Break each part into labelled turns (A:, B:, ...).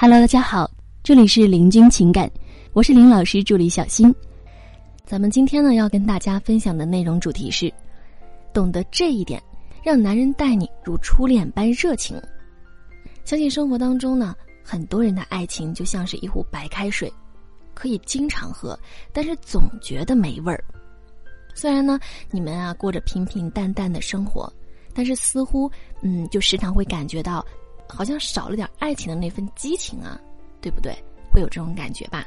A: Hello，大家好，这里是林君情感，我是林老师助理小新。咱们今天呢要跟大家分享的内容主题是：懂得这一点，让男人待你如初恋般热情。相信生活当中呢，很多人的爱情就像是一壶白开水，可以经常喝，但是总觉得没味儿。虽然呢，你们啊过着平平淡淡的生活，但是似乎嗯，就时常会感觉到。好像少了点爱情的那份激情啊，对不对？会有这种感觉吧？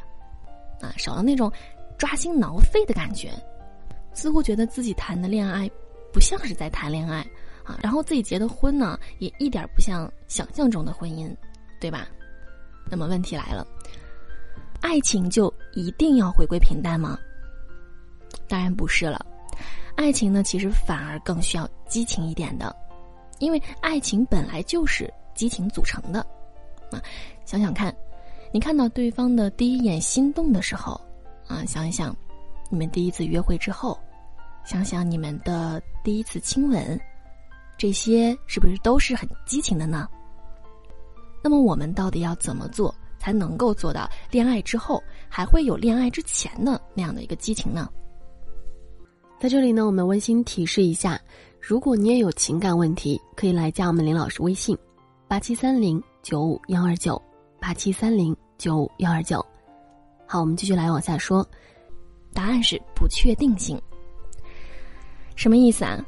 A: 啊，少了那种抓心挠肺的感觉，似乎觉得自己谈的恋爱不像是在谈恋爱啊，然后自己结的婚呢，也一点不像想象中的婚姻，对吧？那么问题来了，爱情就一定要回归平淡吗？当然不是了，爱情呢，其实反而更需要激情一点的，因为爱情本来就是。激情组成的，啊，想想看，你看到对方的第一眼心动的时候，啊，想一想，你们第一次约会之后，想想你们的第一次亲吻，这些是不是都是很激情的呢？那么我们到底要怎么做才能够做到恋爱之后还会有恋爱之前的那样的一个激情呢？
B: 在这里呢，我们温馨提示一下，如果你也有情感问题，可以来加我们林老师微信。八七三零九五幺二九，八七三零九五幺二九。好，我们继续来往下说。
A: 答案是不确定性。什么意思啊？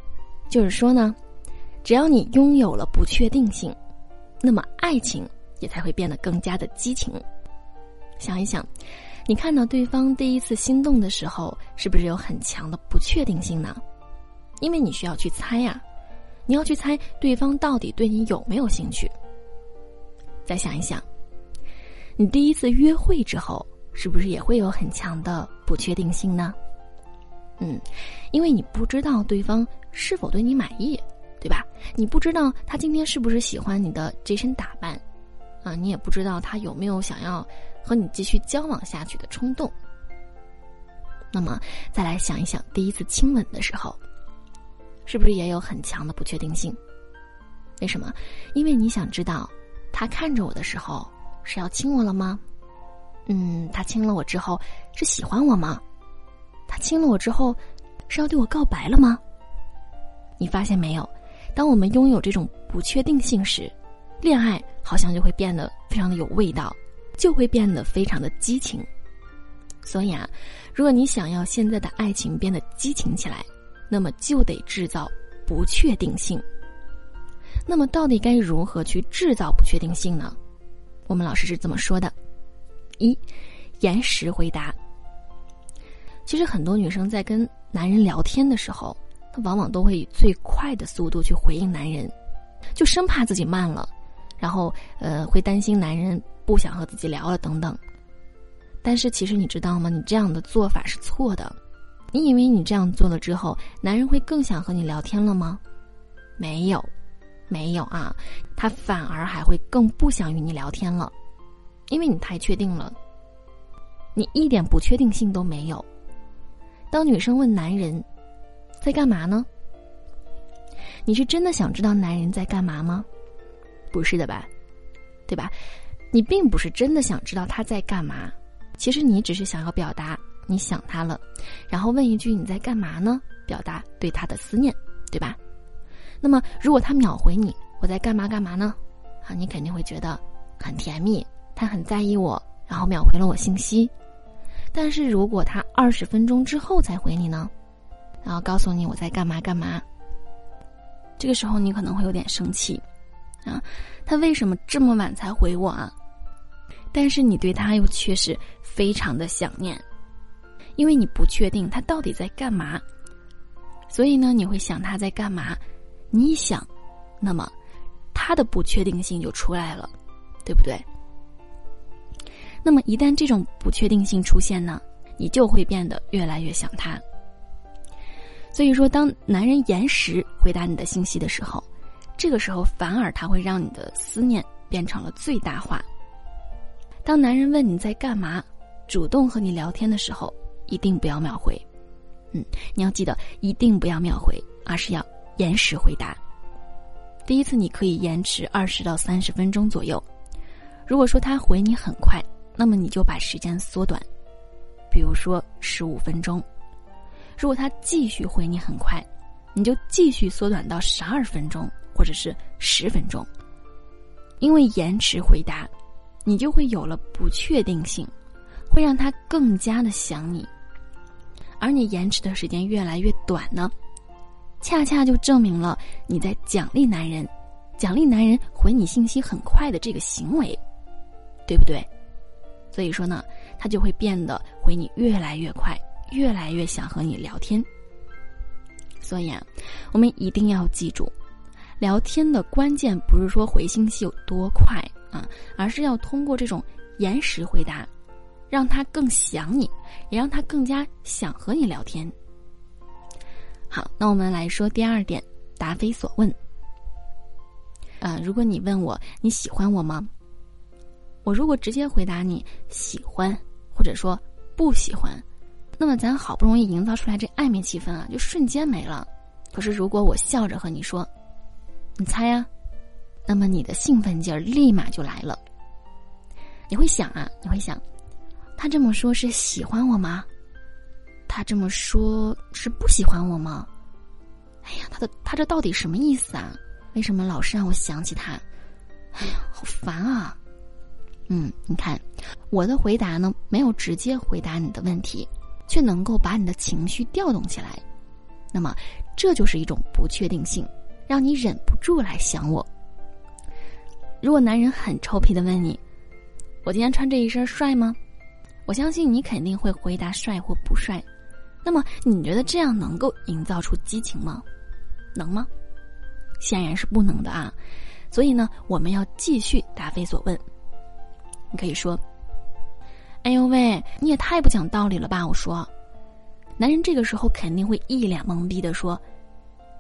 A: 就是说呢，只要你拥有了不确定性，那么爱情也才会变得更加的激情。想一想，你看到对方第一次心动的时候，是不是有很强的不确定性呢？因为你需要去猜呀。你要去猜对方到底对你有没有兴趣。再想一想，你第一次约会之后，是不是也会有很强的不确定性呢？嗯，因为你不知道对方是否对你满意，对吧？你不知道他今天是不是喜欢你的这身打扮，啊，你也不知道他有没有想要和你继续交往下去的冲动。那么，再来想一想第一次亲吻的时候。是不是也有很强的不确定性？为什么？因为你想知道，他看着我的时候是要亲我了吗？嗯，他亲了我之后是喜欢我吗？他亲了我之后是要对我告白了吗？你发现没有？当我们拥有这种不确定性时，恋爱好像就会变得非常的有味道，就会变得非常的激情。所以啊，如果你想要现在的爱情变得激情起来，那么就得制造不确定性。那么到底该如何去制造不确定性呢？我们老师是这么说的：一，延时回答。其实很多女生在跟男人聊天的时候，她往往都会以最快的速度去回应男人，就生怕自己慢了，然后呃会担心男人不想和自己聊了等等。但是其实你知道吗？你这样的做法是错的。你以为你这样做了之后，男人会更想和你聊天了吗？没有，没有啊，他反而还会更不想与你聊天了，因为你太确定了，你一点不确定性都没有。当女生问男人在干嘛呢？你是真的想知道男人在干嘛吗？不是的吧，对吧？你并不是真的想知道他在干嘛，其实你只是想要表达。你想他了，然后问一句你在干嘛呢？表达对他的思念，对吧？那么如果他秒回你我在干嘛干嘛呢？啊，你肯定会觉得很甜蜜，他很在意我，然后秒回了我信息。但是如果他二十分钟之后才回你呢？然后告诉你我在干嘛干嘛，这个时候你可能会有点生气，啊，他为什么这么晚才回我啊？但是你对他又确实非常的想念。因为你不确定他到底在干嘛，所以呢，你会想他在干嘛。你一想，那么他的不确定性就出来了，对不对？那么一旦这种不确定性出现呢，你就会变得越来越想他。所以说，当男人延时回答你的信息的时候，这个时候反而他会让你的思念变成了最大化。当男人问你在干嘛，主动和你聊天的时候。一定不要秒回，嗯，你要记得一定不要秒回，而是要延时回答。第一次你可以延迟二十到三十分钟左右，如果说他回你很快，那么你就把时间缩短，比如说十五分钟。如果他继续回你很快，你就继续缩短到十二分钟或者是十分钟。因为延迟回答，你就会有了不确定性，会让他更加的想你。而你延迟的时间越来越短呢，恰恰就证明了你在奖励男人，奖励男人回你信息很快的这个行为。对不对？所以说呢，他就会变得回你越来越快，越来越想和你聊天。所以啊，我们一定要记住，聊天的关键不是说回信息有多快啊，而是要通过这种延时回答，让他更想你，也让他更加想和你聊天。好，那我们来说第二点，答非所问。啊，如果你问我你喜欢我吗？我如果直接回答你喜欢，或者说不喜欢，那么咱好不容易营造出来这暧昧气氛啊，就瞬间没了。可是如果我笑着和你说，你猜啊，那么你的兴奋劲儿立马就来了。你会想啊，你会想，他这么说是喜欢我吗？他这么说是不喜欢我吗？哎呀，他的他这到底什么意思啊？为什么老是让我想起他？哎呀，好烦啊！嗯，你看，我的回答呢，没有直接回答你的问题，却能够把你的情绪调动起来。那么，这就是一种不确定性，让你忍不住来想我。如果男人很臭屁的问你：“我今天穿这一身帅吗？”我相信你肯定会回答帅或不帅。那么，你觉得这样能够营造出激情吗？能吗？显然是不能的啊。所以呢，我们要继续答非所问。你可以说：“哎呦喂，你也太不讲道理了吧！”我说，男人这个时候肯定会一脸懵逼的说：“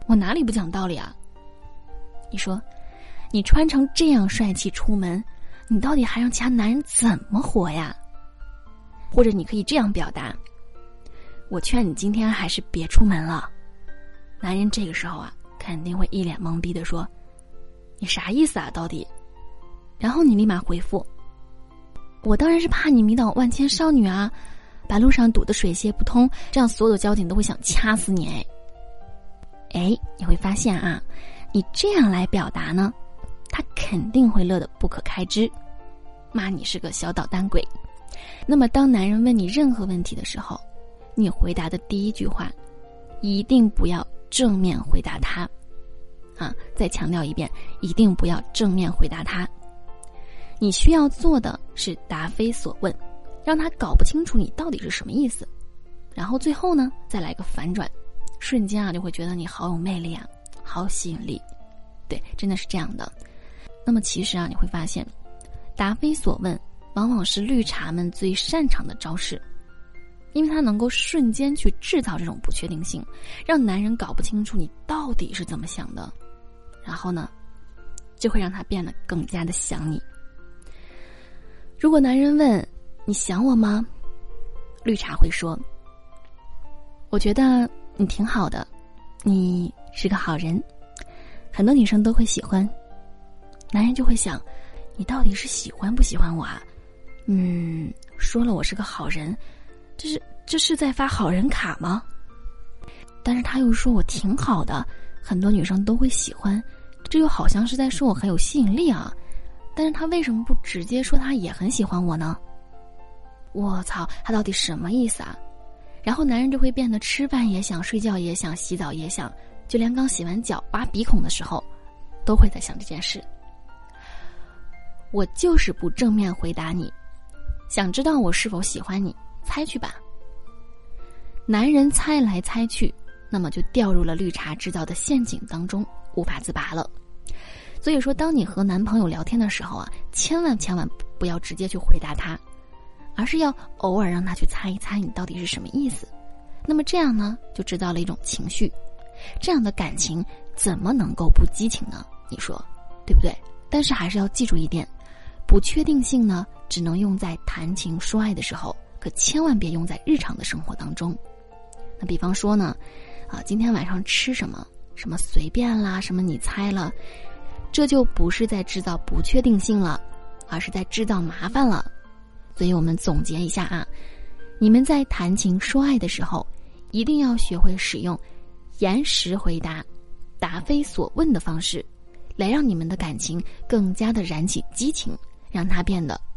A: 我哪里不讲道理啊？”你说：“你穿成这样帅气出门，你到底还让其他男人怎么活呀？”或者你可以这样表达：“我劝你今天还是别出门了。”男人这个时候啊，肯定会一脸懵逼的说：“你啥意思啊？到底？”然后你立马回复。我当然是怕你迷倒万千少女啊，把路上堵得水泄不通，这样所有的交警都会想掐死你哎。哎，你会发现啊，你这样来表达呢，他肯定会乐得不可开支，骂你是个小捣蛋鬼。那么，当男人问你任何问题的时候，你回答的第一句话，一定不要正面回答他，啊，再强调一遍，一定不要正面回答他。你需要做的是答非所问，让他搞不清楚你到底是什么意思，然后最后呢再来个反转，瞬间啊就会觉得你好有魅力啊，好吸引力，对，真的是这样的。那么其实啊你会发现，答非所问往往是绿茶们最擅长的招式，因为它能够瞬间去制造这种不确定性，让男人搞不清楚你到底是怎么想的，然后呢，就会让他变得更加的想你。如果男人问你想我吗？绿茶会说：“我觉得你挺好的，你是个好人，很多女生都会喜欢。”男人就会想：“你到底是喜欢不喜欢我啊？”嗯，说了我是个好人，这是这是在发好人卡吗？但是他又说我挺好的，很多女生都会喜欢，这又好像是在说我很有吸引力啊。但是他为什么不直接说他也很喜欢我呢？我操，他到底什么意思啊？然后男人就会变得吃饭也想，睡觉也想，洗澡也想，就连刚洗完脚挖鼻孔的时候，都会在想这件事。我就是不正面回答你，想知道我是否喜欢你，猜去吧。男人猜来猜去，那么就掉入了绿茶制造的陷阱当中，无法自拔了。所以说，当你和男朋友聊天的时候啊，千万千万不要直接去回答他，而是要偶尔让他去猜一猜你到底是什么意思。那么这样呢，就制造了一种情绪，这样的感情怎么能够不激情呢？你说对不对？但是还是要记住一点，不确定性呢，只能用在谈情说爱的时候，可千万别用在日常的生活当中。那比方说呢，啊，今天晚上吃什么？什么随便啦？什么你猜了？这就不是在制造不确定性了，而是在制造麻烦了。所以我们总结一下啊，你们在谈情说爱的时候，一定要学会使用延时回答、答非所问的方式，来让你们的感情更加的燃起激情，让它变得